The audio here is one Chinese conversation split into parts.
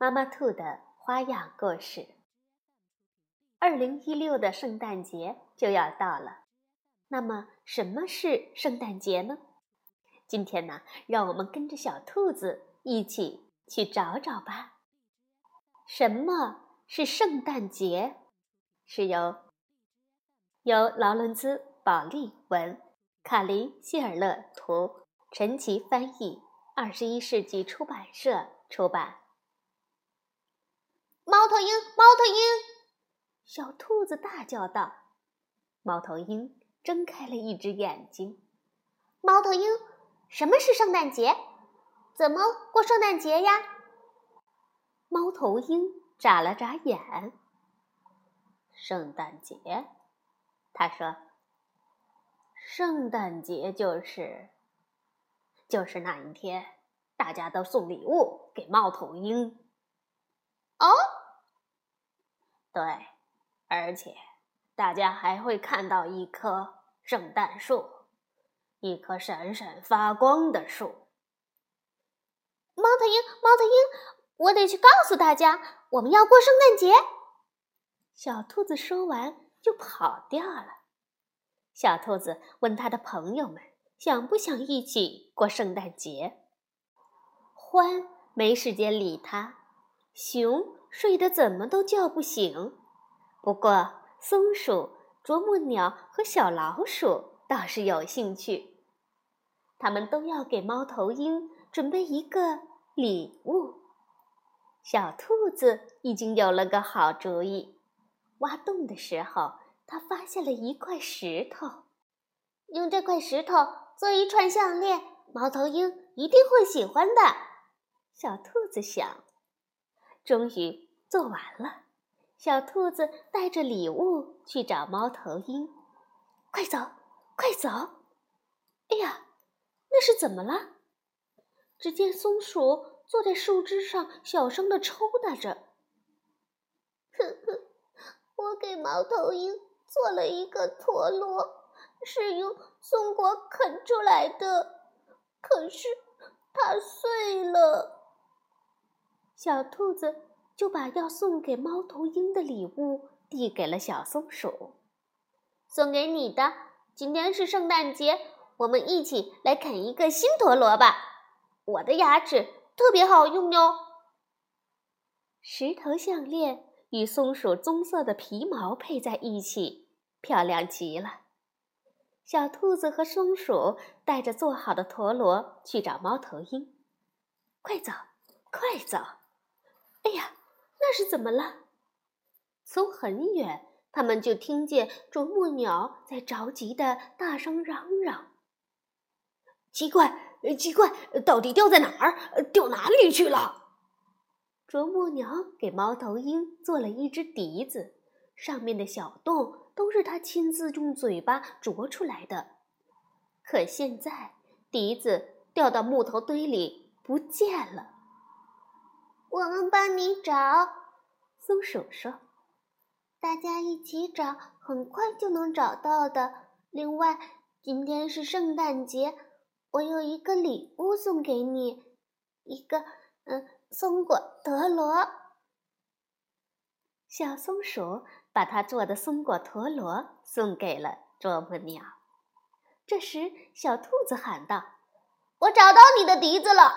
妈妈兔的花样故事。二零一六的圣诞节就要到了，那么什么是圣诞节呢？今天呢，让我们跟着小兔子一起去找找吧。什么是圣诞节？是由由劳伦兹·保利文、卡琳·希尔勒图、陈奇翻译。二十一世纪出版社出版。猫头鹰，猫头鹰！小兔子大叫道。猫头鹰睁开了一只眼睛。猫头鹰，什么是圣诞节？怎么过圣诞节呀？猫头鹰眨了眨眼。圣诞节，他说：“圣诞节就是。”就是那一天，大家都送礼物给猫头鹰。哦，对，而且大家还会看到一棵圣诞树，一棵闪闪发光的树。猫头鹰，猫头鹰，我得去告诉大家，我们要过圣诞节。小兔子说完就跑掉了。小兔子问他的朋友们。想不想一起过圣诞节？獾没时间理他，熊睡得怎么都叫不醒。不过，松鼠、啄木鸟和小老鼠倒是有兴趣。他们都要给猫头鹰准备一个礼物。小兔子已经有了个好主意。挖洞的时候，他发现了一块石头。用这块石头。做一串项链，猫头鹰一定会喜欢的。小兔子想，终于做完了。小兔子带着礼物去找猫头鹰。快走，快走！哎呀，那是怎么了？只见松鼠坐在树枝上，小声的抽打着。呵呵，我给猫头鹰做了一个陀螺。是用松果啃出来的，可是它碎了。小兔子就把要送给猫头鹰的礼物递给了小松鼠，送给你的。今天是圣诞节，我们一起来啃一个新陀螺吧。我的牙齿特别好用哟。石头项链与松鼠棕色的皮毛配在一起，漂亮极了。小兔子和松鼠带着做好的陀螺去找猫头鹰。快走，快走！哎呀，那是怎么了？从很远，他们就听见啄木鸟在着急的大声嚷嚷：“奇怪，奇怪，到底掉在哪儿？掉哪里去了？”啄木鸟给猫头鹰做了一只笛子，上面的小洞。都是他亲自用嘴巴啄出来的，可现在笛子掉到木头堆里不见了。我们帮你找，松鼠说：“大家一起找，很快就能找到的。另外，今天是圣诞节，我有一个礼物送给你，一个嗯松果陀螺。”小松鼠。把它做的松果陀螺送给了啄木鸟。这时，小兔子喊道：“我找到你的笛子了！”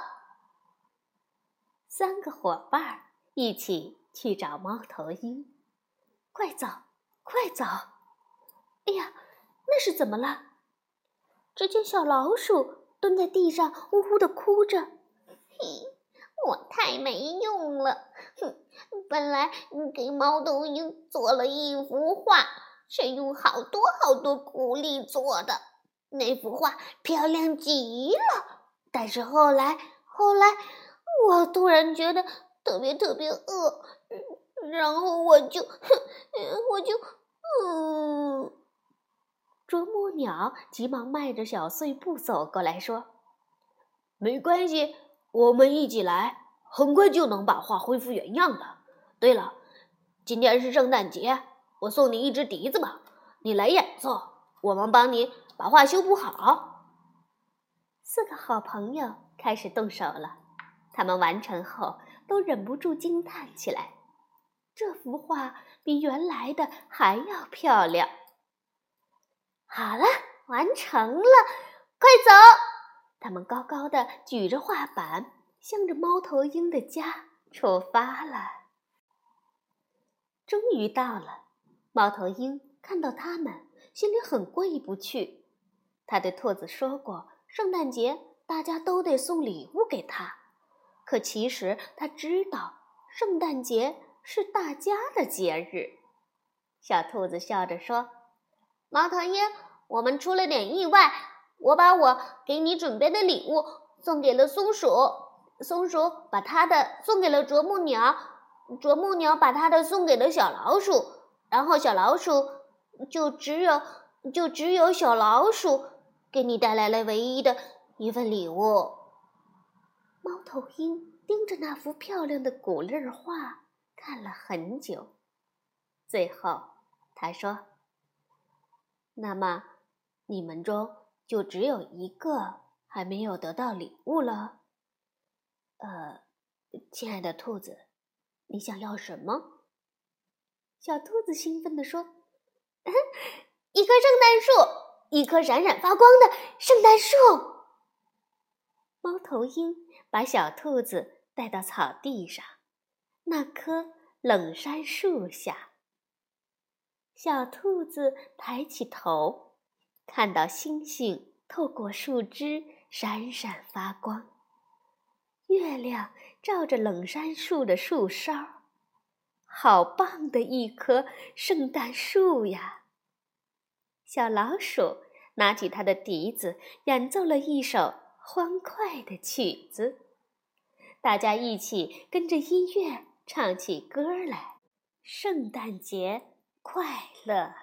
三个伙伴一起去找猫头鹰。快走，快走！哎呀，那是怎么了？只见小老鼠蹲在地上，呜呜的哭着。嘿。我太没用了，哼！本来给猫头鹰做了一幅画，是用好多好多苦力做的，那幅画漂亮极了。但是后来，后来，我突然觉得特别特别饿，然后我就，我就，嗯。啄木鸟急忙迈着小碎步走过来，说：“没关系，我们一起来，很快就能把画恢复原样的。对了，今天是圣诞节，我送你一只笛子吧，你来演奏，我们帮你把画修补好。”四个好朋友开始动手了，他们完成后都忍不住惊叹起来：“这幅画比原来的还要漂亮。”好了，完成了，快走！他们高高的举着画板，向着猫头鹰的家出发了。终于到了，猫头鹰看到他们，心里很过意不去。他对兔子说过，圣诞节大家都得送礼物给他。可其实他知道，圣诞节是大家的节日。小兔子笑着说。猫头鹰，我们出了点意外。我把我给你准备的礼物送给了松鼠，松鼠把它的送给了啄木鸟，啄木鸟把它的送给了小老鼠，然后小老鼠就只有就只有小老鼠给你带来了唯一的一份礼物。猫头鹰盯着那幅漂亮的古丽画看了很久，最后他说。那么，你们中就只有一个还没有得到礼物了。呃，亲爱的兔子，你想要什么？小兔子兴奋地说：“一棵圣诞树，一棵闪闪发光的圣诞树。”猫头鹰把小兔子带到草地上，那棵冷杉树下。小兔子抬起头，看到星星透过树枝闪闪发光，月亮照着冷杉树的树梢，好棒的一棵圣诞树呀！小老鼠拿起它的笛子，演奏了一首欢快的曲子，大家一起跟着音乐唱起歌来。圣诞节。快乐。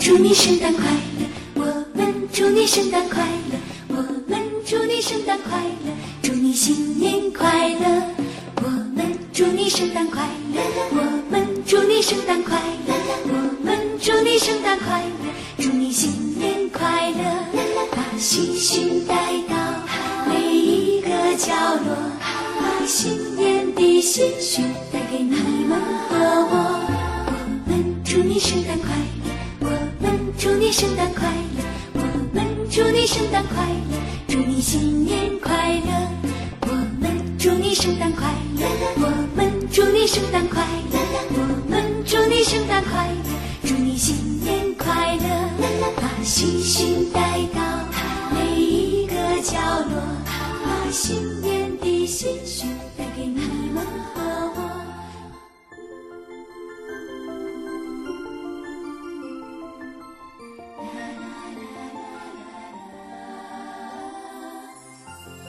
祝你圣诞快乐，我们祝你圣诞快乐，我们祝你圣诞快乐，祝你新年快乐，我们祝你圣诞快乐，我们祝你圣诞快乐，我们祝你圣诞快乐，祝你新年快乐，把星星带到每一个角落，把新年的喜讯带给你们和我，我们祝你圣诞快乐。圣诞快乐，我们祝你圣诞快乐，祝你新年快乐，我们祝你圣诞快乐，我们祝你圣诞快乐，我们祝你圣诞快乐，祝你新年快乐，把星星带到每一个角落，把新年的喜讯带给你们和我。